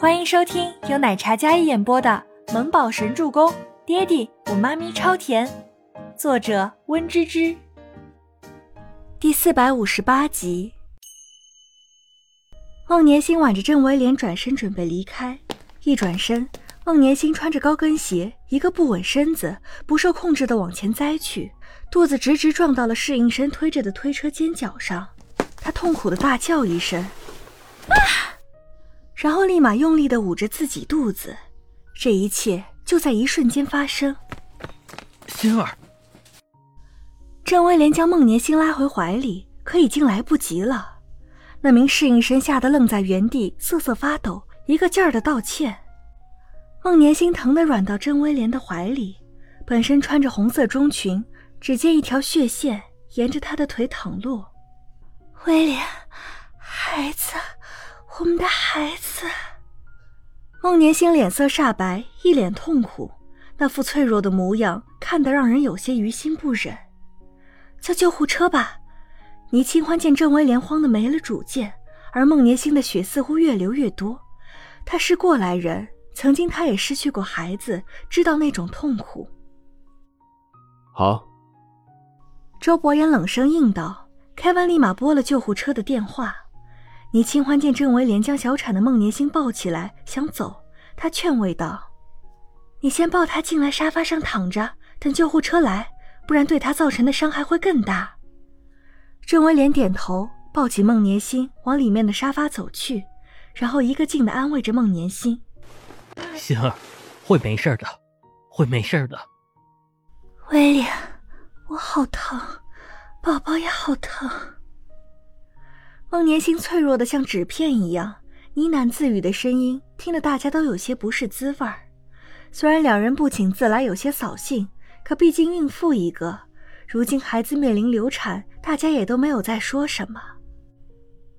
欢迎收听由奶茶嘉一演播的《萌宝神助攻》，爹地我妈咪超甜，作者温芝芝。第四百五十八集。孟年星挽着郑威廉转身准备离开，一转身，孟年星穿着高跟鞋，一个不稳身子，不受控制的往前栽去，肚子直直撞到了侍应生推着的推车尖角上，他痛苦的大叫一声：“！”然后立马用力的捂着自己肚子，这一切就在一瞬间发生。心儿，郑威廉将孟年星拉回怀里，可已经来不及了。那名侍应生吓得愣在原地，瑟瑟发抖，一个劲儿的道歉。孟年星疼得软到郑威廉的怀里，本身穿着红色中裙，只见一条血线沿着他的腿淌落。威廉，孩子。我们的孩子，孟年星脸色煞白，一脸痛苦，那副脆弱的模样看得让人有些于心不忍。叫救护车吧！倪清欢见郑威廉慌得没了主见，而孟年星的血似乎越流越多。他是过来人，曾经他也失去过孩子，知道那种痛苦。好。周伯言冷声应道，凯文立马拨了救护车的电话。倪清欢见郑维廉将小产的孟年星抱起来想走，他劝慰道：“你先抱他进来沙发上躺着，等救护车来，不然对他造成的伤害会更大。”郑维廉点头，抱起孟年星往里面的沙发走去，然后一个劲的安慰着孟年星：“星儿，会没事的，会没事的。”威廉，我好疼，宝宝也好疼。孟年星脆弱的像纸片一样，呢喃自语的声音听得大家都有些不是滋味儿。虽然两人不请自来有些扫兴，可毕竟孕妇一个，如今孩子面临流产，大家也都没有再说什么。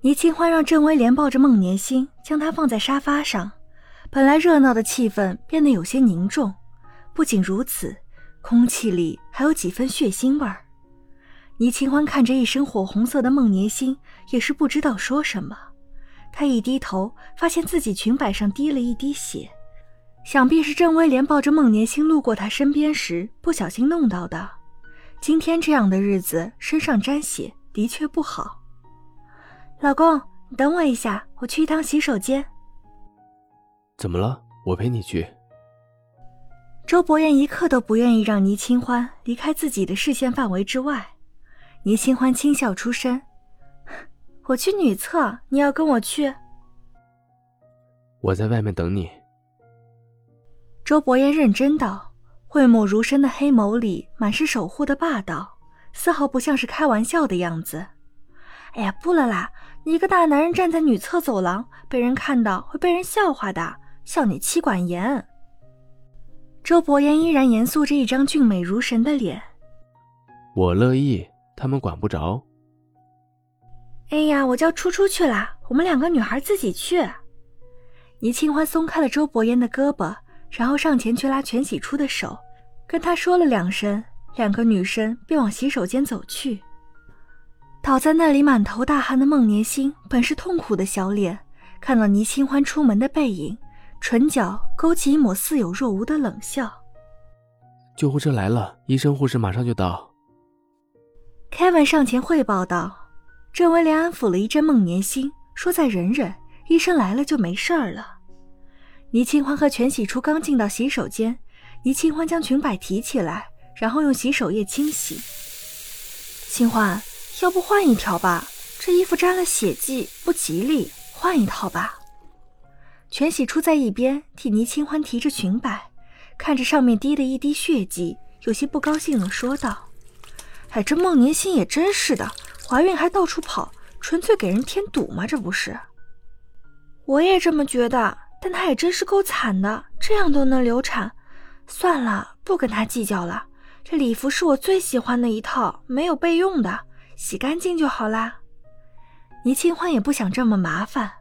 倪清欢让郑威廉抱着孟年星，将他放在沙发上。本来热闹的气氛变得有些凝重，不仅如此，空气里还有几分血腥味儿。倪清欢看着一身火红色的孟年星，也是不知道说什么。他一低头，发现自己裙摆上滴了一滴血，想必是郑威廉抱着孟年星路过他身边时不小心弄到的。今天这样的日子，身上沾血的确不好。老公，你等我一下，我去一趟洗手间。怎么了？我陪你去。周伯言一刻都不愿意让倪清欢离开自己的视线范围之外。倪清欢轻笑出声：“ 我去女厕，你要跟我去？”我在外面等你。周伯言认真道，讳莫如深的黑眸里满是守护的霸道，丝毫不像是开玩笑的样子。哎呀，不了啦！你一个大男人站在女厕走廊，被人看到会被人笑话的，笑你妻管严。周伯言依然严肃着一张俊美如神的脸。我乐意。他们管不着。哎呀，我叫初初去了，我们两个女孩自己去。倪清欢松开了周伯言的胳膊，然后上前去拉全喜初的手，跟他说了两声，两个女生便往洗手间走去。倒在那里满头大汗的孟年星，本是痛苦的小脸，看到倪清欢出门的背影，唇角勾起一抹似有若无的冷笑。救护车来了，医生护士马上就到。Kevin 上前汇报道：“郑威廉安抚了一阵孟年星，说再忍忍，医生来了就没事儿了。”倪清欢和全喜初刚进到洗手间，倪清欢将裙摆提起来，然后用洗手液清洗。清欢，要不换一条吧？这衣服沾了血迹，不吉利，换一套吧。全喜初在一边替倪清欢提着裙摆，看着上面滴的一滴血迹，有些不高兴地说道。哎，这孟年心也真是的，怀孕还到处跑，纯粹给人添堵吗？这不是？我也这么觉得，但她也真是够惨的，这样都能流产。算了，不跟她计较了。这礼服是我最喜欢的一套，没有备用的，洗干净就好啦。倪清欢也不想这么麻烦，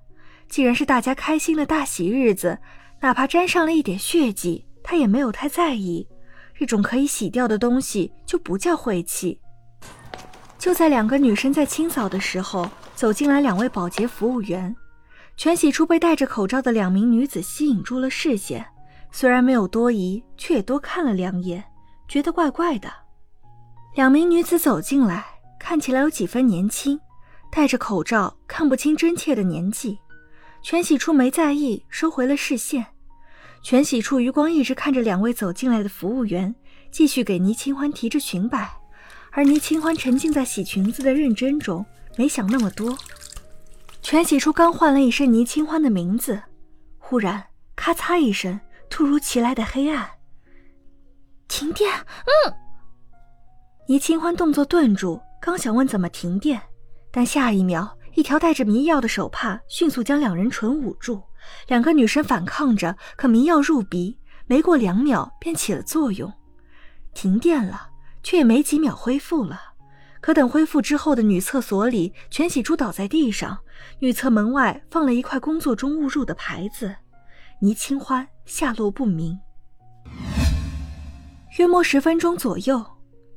既然是大家开心的大喜日子，哪怕沾上了一点血迹，她也没有太在意。这种可以洗掉的东西就不叫晦气。就在两个女生在清扫的时候，走进来两位保洁服务员。全喜初被戴着口罩的两名女子吸引住了视线，虽然没有多疑，却也多看了两眼，觉得怪怪的。两名女子走进来，看起来有几分年轻，戴着口罩看不清真切的年纪。全喜初没在意，收回了视线。全喜初余光一直看着两位走进来的服务员，继续给倪清欢提着裙摆，而倪清欢沉浸在洗裙子的认真中，没想那么多。全喜初刚唤了一声倪清欢的名字，忽然咔嚓一声，突如其来的黑暗，停电。嗯，倪清欢动作顿住，刚想问怎么停电，但下一秒，一条带着迷药的手帕迅速将两人唇捂住。两个女生反抗着，可迷药入鼻，没过两秒便起了作用，停电了，却也没几秒恢复了。可等恢复之后的女厕所里，全喜珠倒在地上。女厕门外放了一块“工作中误入”的牌子，倪清欢下落不明。约莫十分钟左右，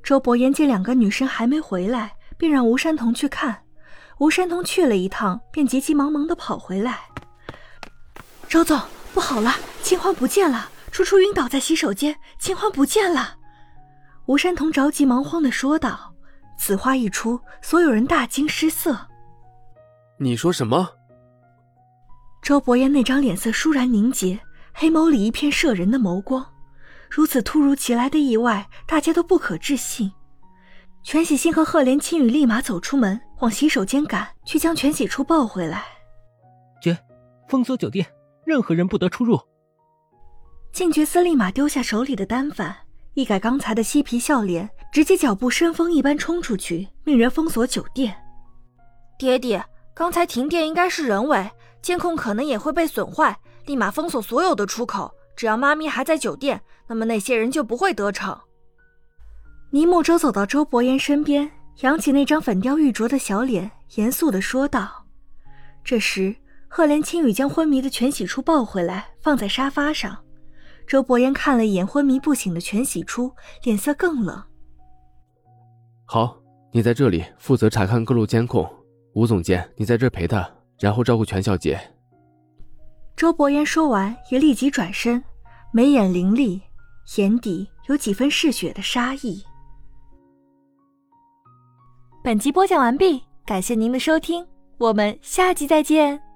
周伯言见两个女生还没回来，便让吴山童去看。吴山童去了一趟，便急急忙忙地跑回来。周总，不好了，清欢不见了，初初晕倒在洗手间，清欢不见了。吴山童着急忙慌的说道。此话一出，所有人大惊失色。你说什么？周伯言那张脸色倏然凝结，黑眸里一片摄人的眸光。如此突如其来的意外，大家都不可置信。全喜星和赫连青羽立马走出门，往洗手间赶去，将全喜初抱回来。绝，封锁酒店，任何人不得出入。静觉司立马丢下手里的单反，一改刚才的嬉皮笑脸，直接脚步生风一般冲出去，命人封锁酒店。爹爹。刚才停电应该是人为，监控可能也会被损坏，立马封锁所有的出口。只要妈咪还在酒店，那么那些人就不会得逞。倪木舟走到周伯言身边，扬起那张粉雕玉琢的小脸，严肃地说道。这时，赫连青羽将昏迷的全喜初抱回来，放在沙发上。周伯言看了一眼昏迷不醒的全喜初，脸色更冷。好，你在这里负责查看各路监控。吴总监，你在这陪他，然后照顾全小姐。周伯言说完，也立即转身，眉眼凌厉，眼底有几分嗜血的杀意。本集播讲完毕，感谢您的收听，我们下集再见。